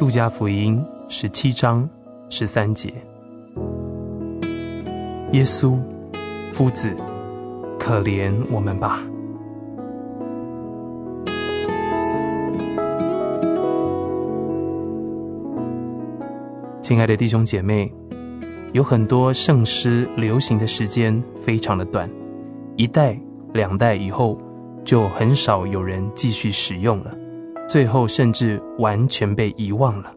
路加福音十七章十三节：耶稣，夫子，可怜我们吧！亲爱的弟兄姐妹，有很多圣诗流行的时间非常的短，一代两代以后就很少有人继续使用了，最后甚至完全被遗忘了。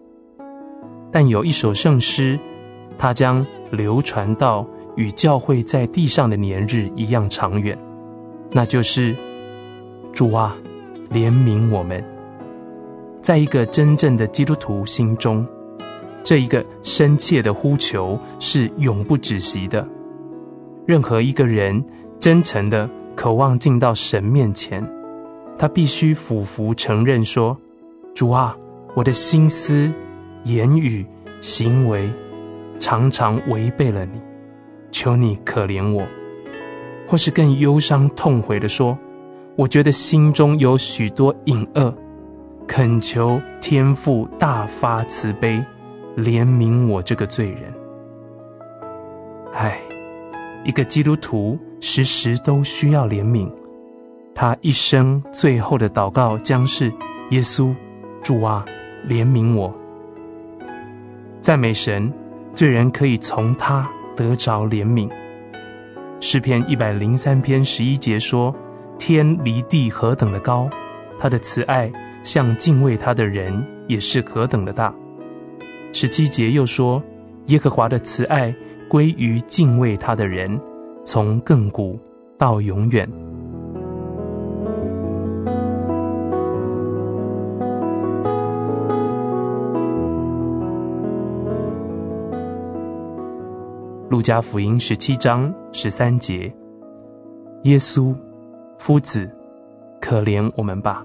但有一首圣诗，它将流传到与教会在地上的年日一样长远，那就是“主啊，怜悯我们”。在一个真正的基督徒心中，这一个深切的呼求是永不止息的。任何一个人真诚的渴望进到神面前，他必须俯伏承认说：“主啊，我的心思、言语、行为常常违背了你，求你可怜我。”或是更忧伤痛悔的说：“我觉得心中有许多隐恶，恳求天父大发慈悲。”怜悯我这个罪人。唉，一个基督徒时时都需要怜悯，他一生最后的祷告将是：耶稣，主啊，怜悯我。赞美神，罪人可以从他得着怜悯。诗篇一百零三篇十一节说：天离地何等的高，他的慈爱向敬畏他的人也是何等的大。十七节又说：“耶和华的慈爱归于敬畏他的人，从亘古到永远。”路加福音十七章十三节：“耶稣，夫子，可怜我们吧！”